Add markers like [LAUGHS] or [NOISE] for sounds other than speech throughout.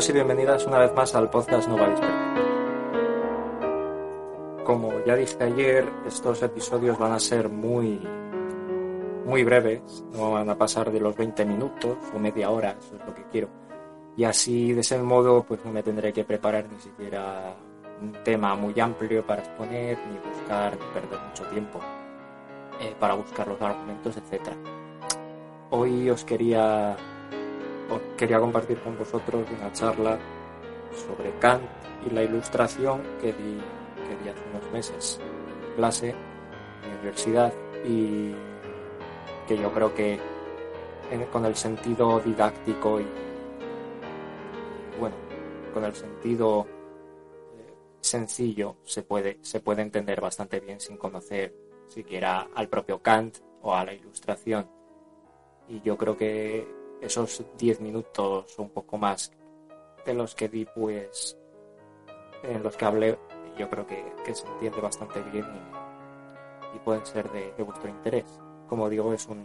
Bienvenidos y bienvenidas una vez más al podcast Nova. Como ya dije ayer, estos episodios van a ser muy, muy breves, no van a pasar de los 20 minutos o media hora, eso es lo que quiero. Y así, de ese modo, pues no me tendré que preparar ni siquiera un tema muy amplio para exponer, ni buscar, ni perder mucho tiempo eh, para buscar los argumentos, etc. Hoy os quería quería compartir con vosotros una charla sobre Kant y la ilustración que di, que di hace unos meses en clase en la universidad y que yo creo que con el sentido didáctico y bueno, con el sentido eh, sencillo se puede, se puede entender bastante bien sin conocer siquiera al propio Kant o a la ilustración. Y yo creo que esos 10 minutos un poco más de los que di, pues, en los que hablé, yo creo que, se entiende bastante bien y, pueden ser de, vuestro interés. Como digo, es, un,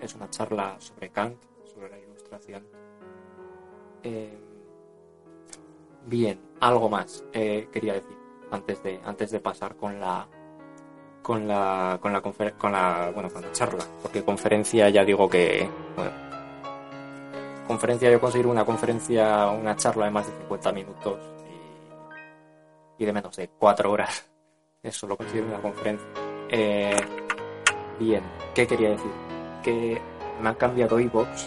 es una charla sobre Kant, sobre la ilustración. Eh, bien, algo más eh, quería decir antes de, antes de pasar con la con la con la, con la bueno con la charla porque conferencia ya digo que conferencia, yo conseguir una conferencia, una charla de más de 50 minutos y, de menos de 4 horas. [LAUGHS] Eso lo considero una conferencia. Eh, bien, ¿qué quería decir? Que me han cambiado iVoox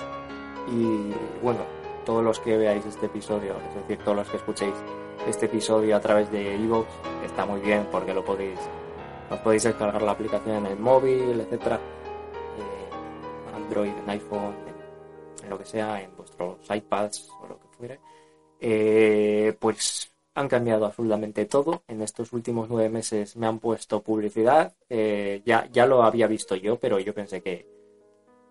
y bueno, todos los que veáis este episodio, es decir, todos los que escuchéis este episodio a través de iVoox, está muy bien porque lo podéis, os podéis descargar la aplicación en el móvil, etcétera, eh, Android, en iPhone, lo que sea, en vuestros iPads o lo que fuere, eh, pues han cambiado absolutamente todo. En estos últimos nueve meses me han puesto publicidad. Eh, ya, ya lo había visto yo, pero yo pensé que,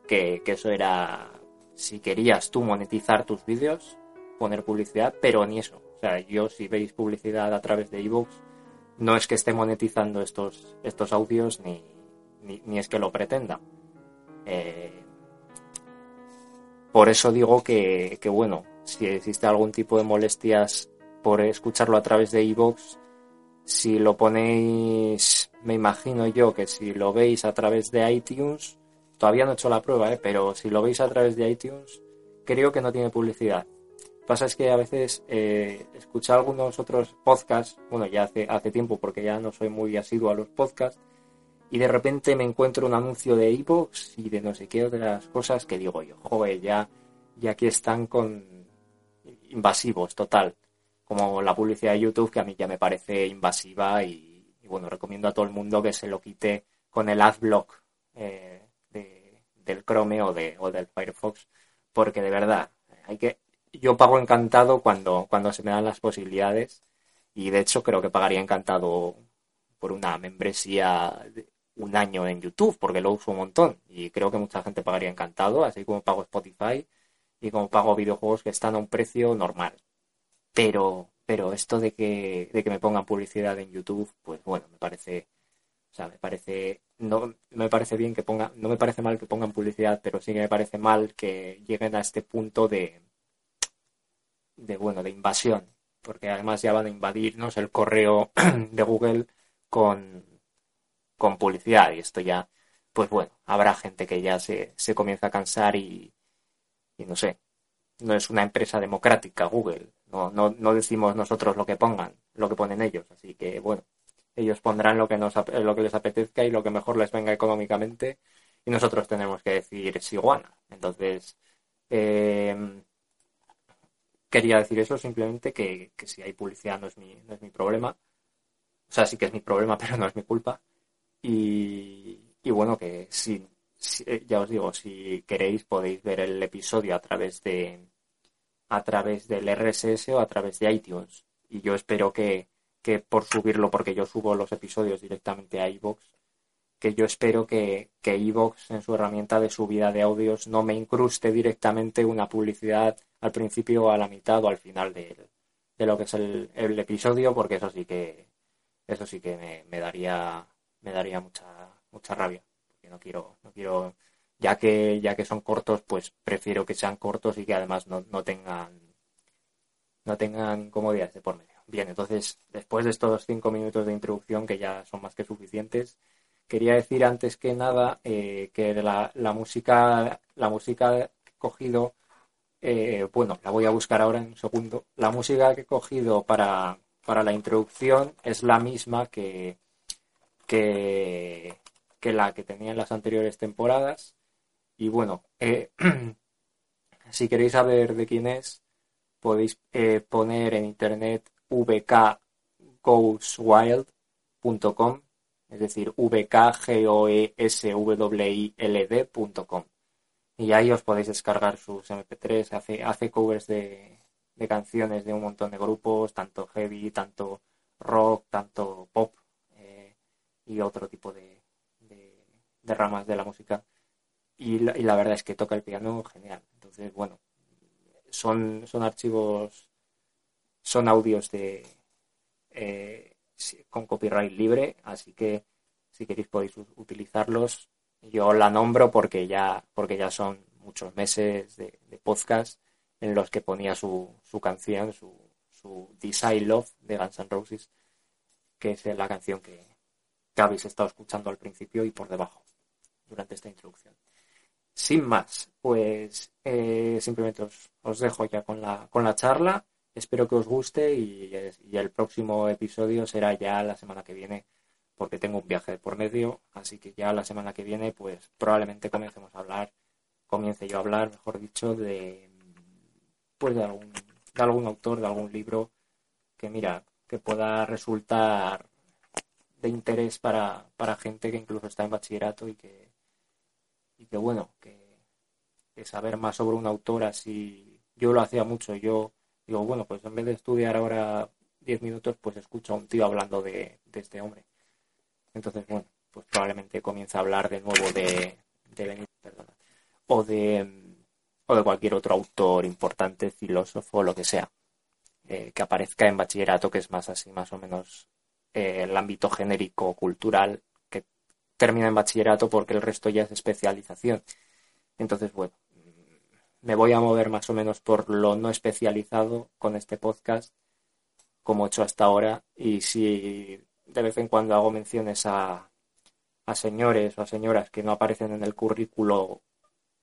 que, eso era, si querías tú monetizar tus vídeos, poner publicidad, pero ni eso. O sea, yo si veis publicidad a través de ebooks, no es que esté monetizando estos, estos audios ni, ni, es que lo pretenda. Eh, por eso digo que, bueno, si existe algún tipo de molestias por escucharlo a través de iVoox, si lo ponéis, me imagino yo que si lo veis a través de iTunes, todavía no he hecho la prueba, ¿eh? pero si lo veis a través de iTunes, creo que no tiene publicidad. Lo que pasa es que a veces eh, algunos otros podcasts, bueno, ya hace, hace tiempo porque ya no soy muy asiduo a los podcasts, y de repente me encuentro un anuncio de iVoox y de no sé qué otras cosas que digo yo, joder, ya, ya aquí están con invasivos, total. Como la publicidad de YouTube, que a mí ya me parece invasiva y, bueno, recomiendo a todo el mundo que se lo quite con el adblock eh, del Chrome o, de, o del Firefox, porque de verdad, hay que, yo pago encantado cuando, cuando se me dan las posibilidades y de hecho creo que pagaría encantado por una membresía un año en YouTube porque lo uso un montón y creo que mucha gente pagaría encantado, así como pago Spotify y como pago videojuegos que están a un precio normal. Pero, pero esto de que, de que me pongan publicidad en YouTube, pues bueno, me parece, o sea, me parece, no me parece bien que pongan, no me parece mal que pongan publicidad, pero sí que me parece mal que lleguen a este punto de, de bueno, de invasión, porque además ya van a invadirnos el correo [CLEARS THROAT] de Google con con publicidad y esto ya, pues bueno, habrá gente que ya se, se comienza a cansar y, no sé, no es una empresa democrática Google, no, no, no decimos nosotros lo que pongan, lo que ponen ellos, así que bueno, ellos pondrán lo que, nos, lo que les apetezca y lo que mejor les venga económicamente y nosotros tenemos que decir si iguana. Entonces, em, quería decir eso simplemente que, que, si hay publicidad no es, mi, no es mi problema. O sea, sí que es mi problema, [LAUGHS] pero no es mi culpa. Y, bueno, que si, eh, ya os digo, si queréis podéis ver el episodio a través de a través del RSS o a través de iTunes. Y yo espero que, que por subirlo, porque yo subo los episodios directamente a iVoox, que yo espero que, que iVoox en su herramienta de subida de audios no me incruste directamente una publicidad al principio a la mitad o al final de, de lo que es el, el, episodio, porque eso sí que eso sí que me daría me daría mucha mucha rabia porque no quiero no quiero ya que ya que son cortos pues prefiero que sean cortos y que además no, no tengan no tengan incomodidades de por medio. Bien, entonces, después de estos cinco minutos de introducción, que ya son más que suficientes, quería decir antes que nada eh, que la, la, música, la música que he cogido, eh, bueno, la voy a buscar ahora en un segundo. La música que he cogido para, para la introducción es la misma que, que, la que tenía en las anteriores temporadas. Y bueno, eh, [CLEARS THROAT] si queréis saber de quién es, podéis eh, poner en internet vkgoeswild.com, es decir, vkgoeswild.com. Y ahí os podéis descargar sus MP3, hace, hace covers de, de canciones de un montón de grupos, tanto heavy, tanto rock, tanto pop y otro tipo de, de, ramas de la música. Y la, y la verdad es que toca el piano genial. Entonces, bueno, son, son archivos, son audios de eh, con copyright libre, así que si queréis podéis utilizarlos. Yo la nombro porque ya, porque ya son muchos meses de, podcast en los que ponía su, su canción, su, su Desire Love de Guns N' Roses, que es la canción que, que habéis estado escuchando al principio y por debajo durante esta introducción. Sin más, pues eh, simplemente os, os, dejo ya con la, con la charla. Espero que os guste y, y, el próximo episodio será ya la semana que viene porque tengo un viaje por medio, así que ya la semana que viene pues probablemente comencemos a hablar, comience yo a hablar, mejor dicho, de pues de algún, de algún autor, de algún libro que mira, que pueda resultar de interés para, para gente que incluso está en bachillerato y que y que bueno, que, saber más sobre un autor así, yo lo hacía mucho, yo digo, bueno, pues en vez de estudiar ahora 10 minutos, pues escucho a un tío hablando de, de, este hombre. Entonces, bueno, pues probablemente comience a hablar de nuevo de, de o de, o de cualquier otro autor importante, filósofo, lo que sea, eh, que aparezca en bachillerato, que es más así, más o menos eh, el ámbito genérico cultural termina en bachillerato porque el resto ya es especialización. Entonces, bueno, me voy a mover más o menos por lo no especializado con este podcast, como he hecho hasta ahora, y si de vez en cuando hago menciones a, a señores o a señoras que no aparecen en el currículo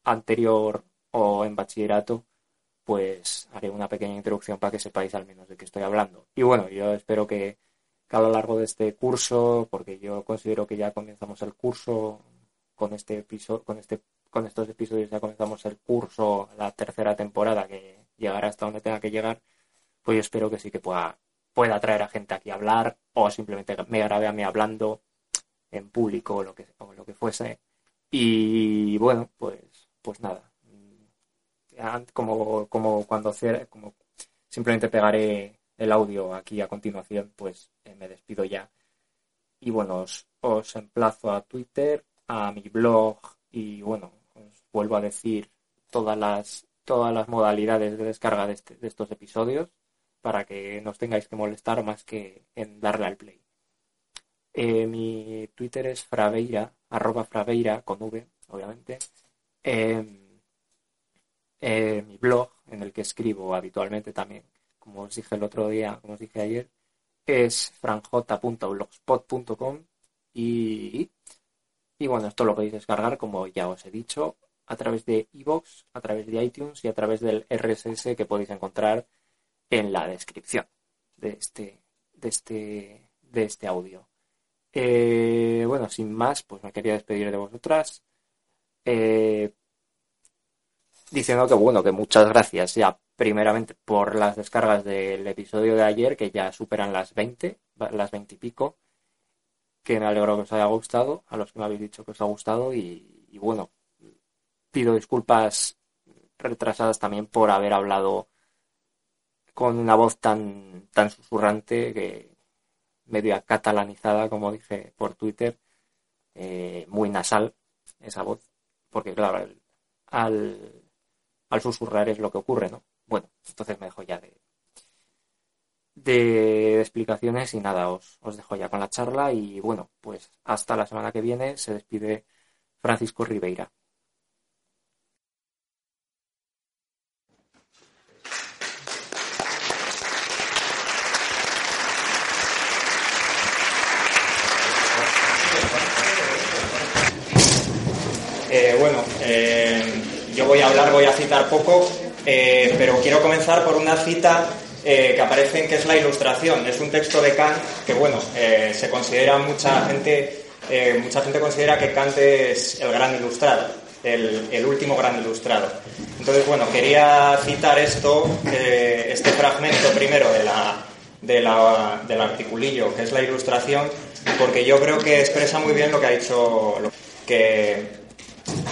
anterior o en bachillerato, pues haré una pequeña introducción para que sepáis al menos de qué estoy hablando. Y bueno, yo espero que a lo largo de este curso, porque yo considero que ya comenzamos el curso con este episodio, con este, con estos episodios ya comenzamos el curso, la tercera temporada que llegará hasta donde tenga que llegar, pues yo espero que sí que pueda, pueda traer a gente aquí a hablar o simplemente me grabe a mí hablando en público o lo que, o lo que fuese. Y bueno, pues, pues nada. Como, como cuando simplemente pegaré el audio aquí a continuación, pues eh, me despido ya. Y bueno, os, emplazo a Twitter, a mi blog y bueno, os vuelvo a decir todas las, todas las modalidades de descarga de, este, estos episodios para que no os tengáis que molestar más que en darle al play. Eh, mi Twitter es fraveira, arroba fraveira con V, obviamente. Eh, mi blog, en el que escribo habitualmente también, como os dije el otro día, como os dije ayer, es franj.blogspot.com y, y bueno, esto lo podéis descargar, como ya os he dicho, a través de iVoox, a través de iTunes y a través del RSS que podéis encontrar en la descripción de este, de este, de este audio. Eh, bueno, sin más, pues me quería despedir de vosotras. Eh, diciendo que bueno, que muchas gracias ya primeramente por las descargas del episodio de ayer, que ya superan las 20, las 20 y pico, que me alegro que os haya gustado, a los que me habéis dicho que os ha gustado, y, bueno, pido disculpas retrasadas también por haber hablado con una voz tan, tan susurrante que medio catalanizada, como dije por Twitter, eh, muy nasal esa voz, porque claro, al, al susurrar es lo que ocurre, ¿no? Bueno, entonces me dejo ya de, explicaciones y nada, os, os dejo ya con la charla y bueno, pues hasta la semana que viene se despide Francisco Ribeira. Eh, bueno, eh yo voy a hablar, voy a citar poco, pero quiero comenzar por una cita que aparece en que es la ilustración. Es un texto de Kant que, bueno, se considera mucha gente, mucha gente considera que Kant es el gran ilustrado, el, el último gran ilustrado. Entonces, bueno, quería citar esto, este fragmento primero de la, del articulillo, que es la ilustración, porque yo creo que expresa muy bien lo que ha dicho, que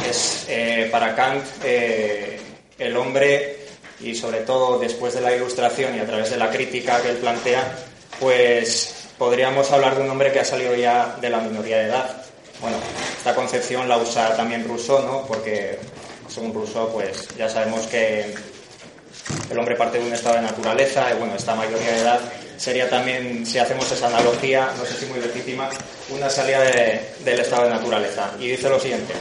es eh, para Kant eh, el hombre, y sobre todo después de la ilustración y a través de la crítica que él plantea, pues podríamos hablar de un hombre que ha salido ya de la minoría de edad. Bueno, esta concepción la usa también Rousseau, ¿no? Porque según Rousseau, pues ya sabemos que el hombre parte de un estado de naturaleza, y bueno, esta mayoría de edad sería también, si hacemos esa analogía, no sé si muy legítima, una salida del estado de naturaleza. Y dice lo siguiente,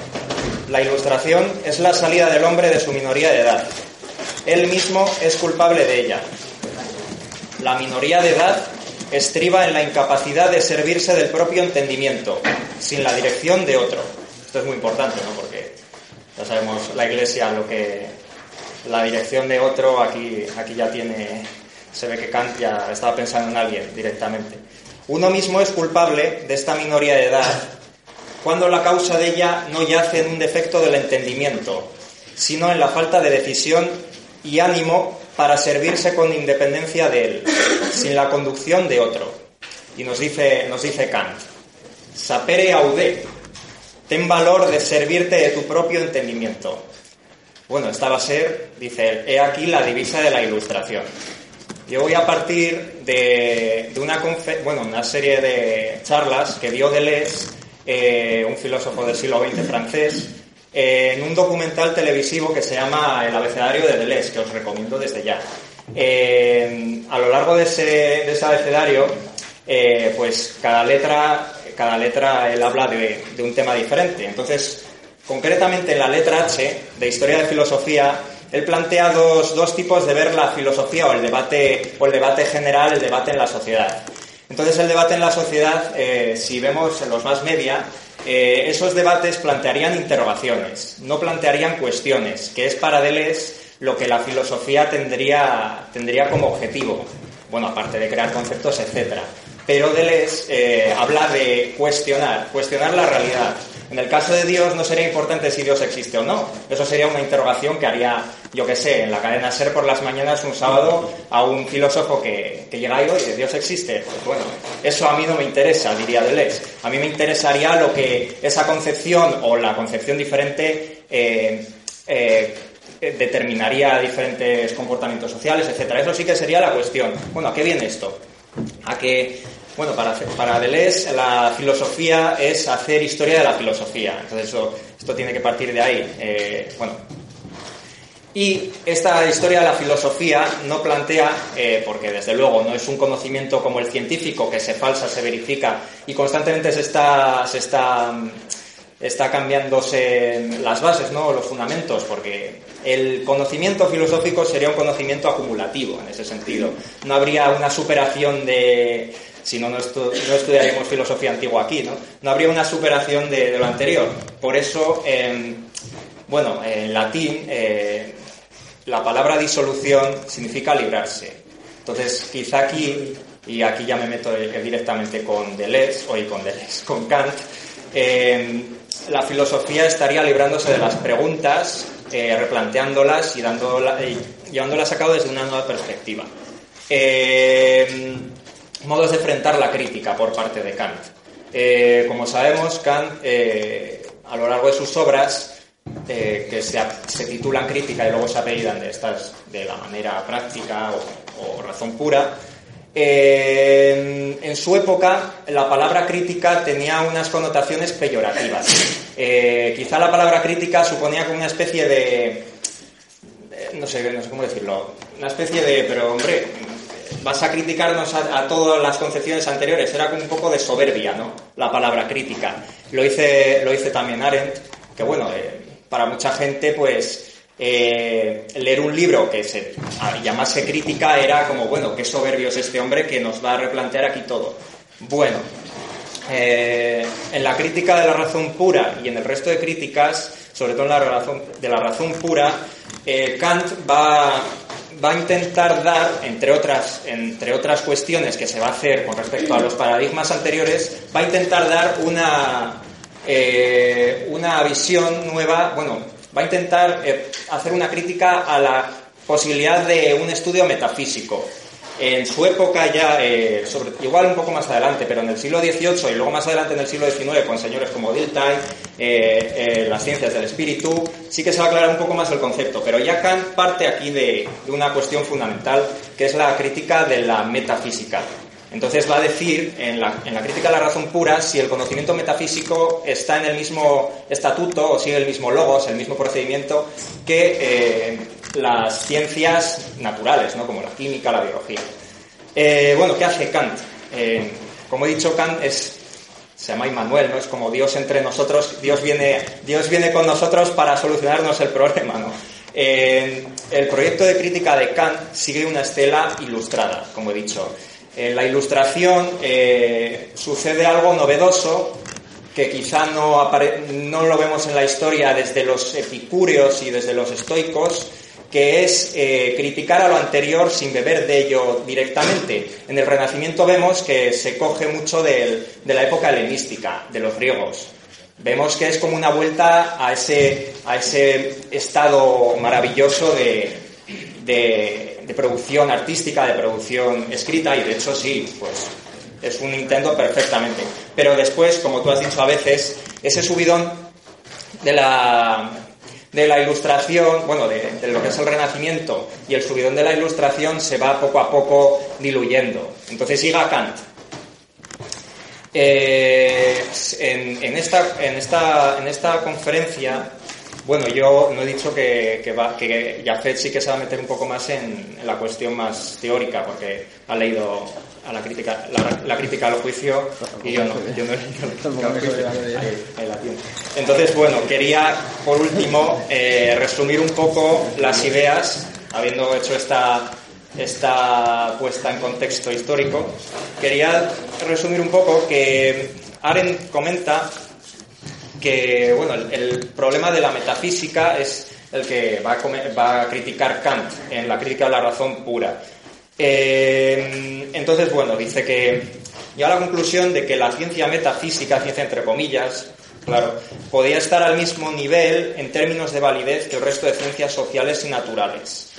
la ilustración es la salida del hombre de su minoría de edad. Él mismo es culpable de ella. La minoría de edad estriba en la incapacidad de servirse del propio entendimiento, sin la dirección de otro. Esto es muy importante, ¿no? Porque ya sabemos la Iglesia lo que la dirección de otro aquí aquí ya tiene se ve que Kant ya estaba pensando en alguien directamente. Uno mismo es culpable de esta minoría de edad cuando la causa de ella no yace en un defecto del entendimiento, sino en la falta de decisión y ánimo para servirse con independencia de él, sin la conducción de otro. Y nos dice, nos dice Kant, sapere aude, Ten valor de servirte de tu propio entendimiento. Bueno, esta va a ser, dice él, he aquí la divisa de la ilustración. Yo voy a partir de, una, serie de charlas que dio Deleuze, eh, un filósofo del siglo XX francés, eh, en un documental televisivo que se llama El abecedario de Deleuze, que os recomiendo desde ya. Eh, a lo largo de ese, de abecedario, pues cada letra cada letra él habla de, un tema diferente. Entonces, concretamente en la letra H de Historia de Filosofía, él plantea dos, tipos de ver la filosofía o el debate, o el debate general, el debate en la sociedad. Entonces, el debate en la sociedad, eh, si vemos en los más media, eh, esos debates plantearían interrogaciones, no plantearían cuestiones, que es para Deleuze lo que la filosofía tendría, tendría como objetivo. Bueno, aparte de crear conceptos, etcétera pero Deleuze eh, habla de cuestionar, cuestionar la realidad. En el caso de Dios no sería importante si Dios existe o no. Eso sería una interrogación que haría, yo qué sé, en la cadena SER por las mañanas un sábado a un filósofo que, llega y oye, Dios existe. Pues bueno, eso a mí no me interesa, diría Deleuze. A mí me interesaría lo que esa concepción o la concepción diferente eh, eh, determinaría diferentes comportamientos sociales, etcétera. Eso sí que sería la cuestión. Bueno, ¿a qué viene esto? A que bueno, para, para Deleuze la filosofía es hacer historia de la filosofía. Entonces esto tiene que partir de ahí. Eh, bueno. Y esta historia de la filosofía no plantea, eh, porque desde luego no es un conocimiento como el científico que se falsa, se verifica y constantemente se está, se está, está cambiándose las bases, ¿no? los fundamentos, porque el conocimiento filosófico sería un conocimiento acumulativo en ese sentido. No habría una superación de, si no, no, estudiaríamos filosofía antigua aquí, ¿no? No habría una superación de, lo anterior. Por eso, bueno, en latín, eh, la palabra disolución significa librarse. Entonces, quizá aquí, y aquí ya me meto directamente con Deleuze, o con Deleuze, con Kant, em, la filosofía estaría librándose de las preguntas, eh, replanteándolas y, y llevándolas a cabo desde una nueva perspectiva. Eh, modos de enfrentar la crítica por parte de Kant. Eh, como sabemos, Kant, eh, a lo largo de sus obras, eh, que se, titulan crítica y luego se apellidan de estas de la manera práctica o, razón pura, en su época la palabra crítica tenía unas connotaciones peyorativas. quizá la palabra crítica suponía como una especie de, no sé, no sé cómo decirlo, una especie de, pero hombre, vas a criticarnos a, todas las concepciones anteriores. Era como un poco de soberbia, ¿no? La palabra crítica. Lo hice, lo hice también Arendt, que bueno, eh, para mucha gente, pues, eh, leer un libro que se llamase crítica era como, bueno, qué soberbio es este hombre que nos va a replantear aquí todo. Bueno, eh, en la crítica de la razón pura y en el resto de críticas sobre todo en la razón, de la razón pura, eh, Kant va, va, a intentar dar, entre otras, entre otras cuestiones que se va a hacer con respecto a los paradigmas anteriores, va a intentar dar una, eh, una visión nueva, bueno, va a intentar eh, hacer una crítica a la posibilidad de un estudio metafísico en su época ya, eh, sobre, igual un poco más adelante, pero en el siglo XVIII y luego más adelante en el siglo XIX, con señores como Dilthey, eh, eh, las ciencias del espíritu, sí que se va a aclarar un poco más el concepto. Pero ya Kant parte aquí de, una cuestión fundamental, que es la crítica de la metafísica. Entonces va a decir en la, en la, crítica a la razón pura si el conocimiento metafísico está en el mismo estatuto o sigue el mismo logos, el mismo procedimiento que las ciencias naturales, ¿no? como la química, la biología. Eh, bueno, ¿qué hace Kant? Eh, como he dicho, Kant es, se llama Immanuel, ¿no? es como Dios entre nosotros, Dios viene, Dios viene con nosotros para solucionarnos el problema. ¿no? Eh, el proyecto de crítica de Kant sigue una estela ilustrada, como he dicho. En la ilustración sucede algo novedoso que quizá no, no, lo vemos en la historia desde los epicúreos y desde los estoicos, que es eh, criticar a lo anterior sin beber de ello directamente. En el Renacimiento vemos que se coge mucho de la época helenística, de los griegos. Vemos que es como una vuelta a ese, a ese estado maravilloso de, de, producción artística, de producción escrita, y de hecho sí, pues es un intento perfectamente. Pero después, como tú has dicho a veces, ese subidón de la, de la ilustración, bueno, de, lo que es el renacimiento y el subidón de la ilustración se va poco a poco diluyendo. Entonces siga Kant. Eh, en, esta, en, esta, en esta conferencia, bueno, yo no he dicho que, que, va, que Jafet sí que se va a meter un poco más en, la cuestión más teórica, porque ha leído a la crítica, la, crítica al juicio y yo no, yo no, Entonces, bueno, quería por último eh, resumir un poco las ideas, habiendo hecho esta, esta puesta en contexto histórico, quería resumir un poco que Arendt comenta que bueno, el, problema de la metafísica es el que va a, criticar Kant en la crítica a la razón pura eh, entonces, bueno, dice que llega a la conclusión de que la ciencia metafísica, ciencia entre comillas, claro, podía estar al mismo nivel en términos de validez que el resto de ciencias sociales y naturales.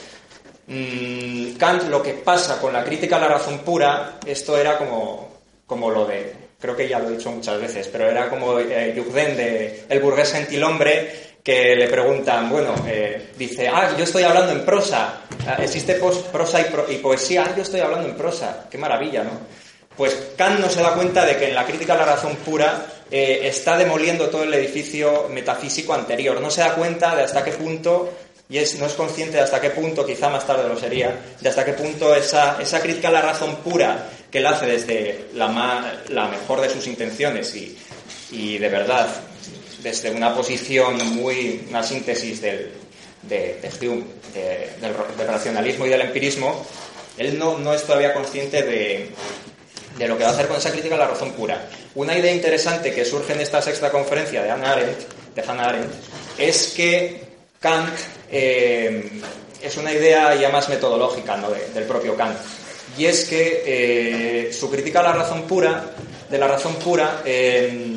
Mm, Kant lo que pasa con la crítica a la razón pura, esto era como, como lo de, creo que ya lo he dicho muchas veces, pero era como eh, de El burgués gentilhombre, que le preguntan, bueno, eh, dice, ah, yo estoy hablando en prosa, ah, existe prosa y, poesía, ah, yo estoy hablando en prosa, qué maravilla, ¿no? Pues Kant no se da cuenta de que en la crítica a la razón pura eh, está demoliendo todo el edificio metafísico anterior, no se da cuenta de hasta qué punto y no es consciente de hasta qué punto, quizá más tarde lo sería, de hasta qué punto esa, esa crítica a la razón pura que él hace desde la, la mejor de sus intenciones y, de verdad desde una posición muy, una síntesis del, de, del, racionalismo y del empirismo, él no, es todavía consciente de, de, lo que va a hacer con esa crítica a la razón pura. Una idea interesante que surge en esta sexta conferencia de Hannah Arendt, de Arendt es que Kant eh, es una idea ya más metodológica ¿no? del propio Kant. Y es que eh, su crítica a la razón pura, de la razón pura, eh,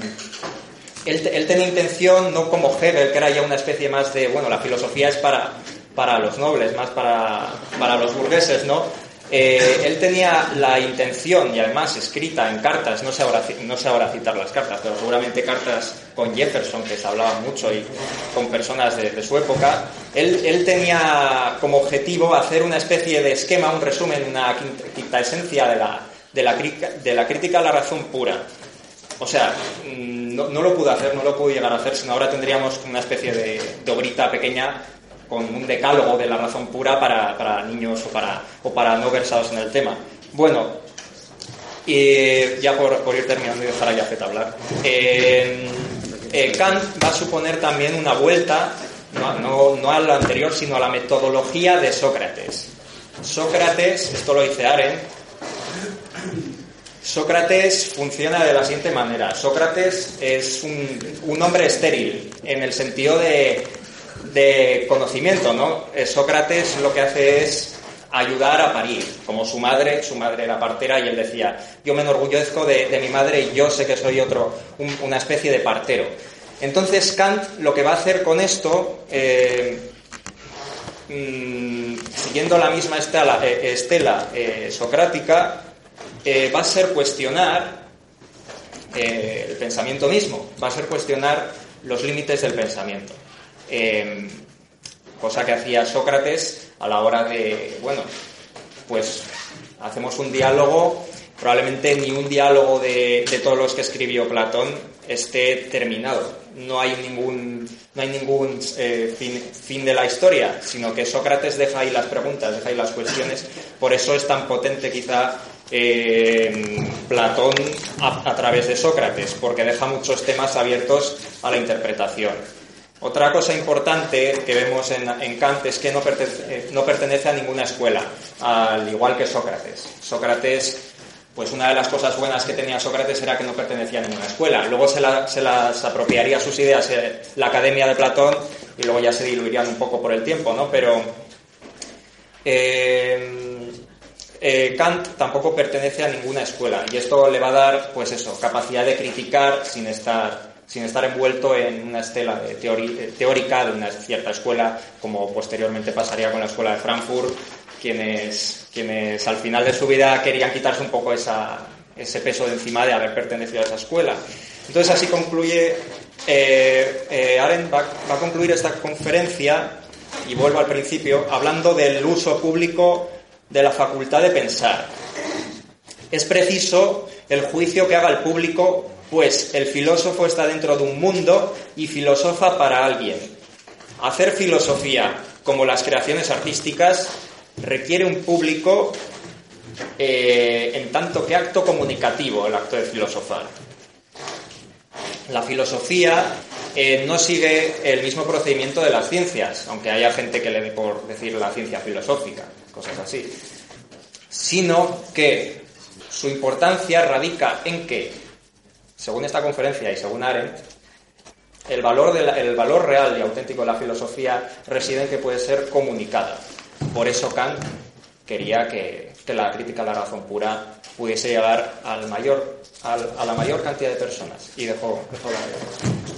él, tenía intención, no como Hegel, que era ya una especie más de, bueno, la filosofía es para, para los nobles, más para, para los burgueses, ¿no? Eh, él tenía la intención, y además escrita en cartas, no sé, ahora, no citar las cartas, pero seguramente cartas con Jefferson, que se hablaba mucho, y con personas de, su época, él, tenía como objetivo hacer una especie de esquema, un resumen, una quinta, esencia de la, de, la, de la crítica a la razón pura. O sea, mm, no, lo pude hacer, no lo pude llegar a hacer, sino ahora tendríamos una especie de, obrita pequeña con un decálogo de la razón pura para, niños o para, o para no versados en el tema. Bueno, y ya por, ir terminando y dejar a Yafet hablar. Eh, eh, Kant va a suponer también una vuelta, no, no, a lo anterior, sino a la metodología de Sócrates. Sócrates, esto lo dice Arendt, Sócrates funciona de la siguiente manera. Sócrates es un, hombre estéril, en el sentido de, de conocimiento, ¿no? Eh, Sócrates lo que hace es ayudar a parir, como su madre, su madre era partera y él decía, yo me enorgullezco de, mi madre y yo sé que soy otro, una especie de partero. Entonces Kant lo que va a hacer con esto, eh, mm, siguiendo la misma estela, eh, estela socrática, va a ser cuestionar el pensamiento mismo, va a ser cuestionar los límites del pensamiento cosa que hacía Sócrates a la hora de, bueno, pues hacemos un diálogo, probablemente ni un diálogo de, todos los que escribió Platón esté terminado. No hay ningún, no hay ningún eh, fin, de la historia, sino que Sócrates deja ahí las preguntas, deja ahí las cuestiones. Por eso es tan potente quizá eh, Platón a través de Sócrates, porque deja muchos temas abiertos a la interpretación. Otra cosa importante que vemos en, Kant es que no pertenece, eh, no pertenece, a ninguna escuela, al igual que Sócrates. Sócrates, pues una de las cosas buenas que tenía Sócrates era que no pertenecía a ninguna escuela. Luego se, las apropiaría sus ideas eh, la Academia de Platón y luego ya se diluirían un poco por el tiempo, ¿no? Pero eh, Kant tampoco pertenece a ninguna escuela y esto le va a dar, pues eso, capacidad de criticar sin estar sin estar envuelto en una estela de teórica de una cierta escuela, como posteriormente pasaría con la escuela de Frankfurt, quienes, quienes al final de su vida querían quitarse un poco ese peso de encima de haber pertenecido a esa escuela. Entonces así concluye, eh, eh, Arendt va, va a concluir esta conferencia, y vuelvo al principio, hablando del uso público de la facultad de pensar. Es preciso el juicio que haga el público pues el filósofo está dentro de un mundo y filosofa para alguien. Hacer filosofía, como las creaciones artísticas, requiere un público eh, en tanto que acto comunicativo, el acto de filosofar. La filosofía eh, no sigue el mismo procedimiento de las ciencias, aunque haya gente que le dé por decir la ciencia filosófica, cosas así, sino que su importancia radica en que según esta conferencia y según Arendt, el valor, real y auténtico de la filosofía reside en que puede ser comunicada. Por eso Kant quería que, la crítica a la razón pura pudiese llegar a la mayor cantidad de personas y dejó, dejó la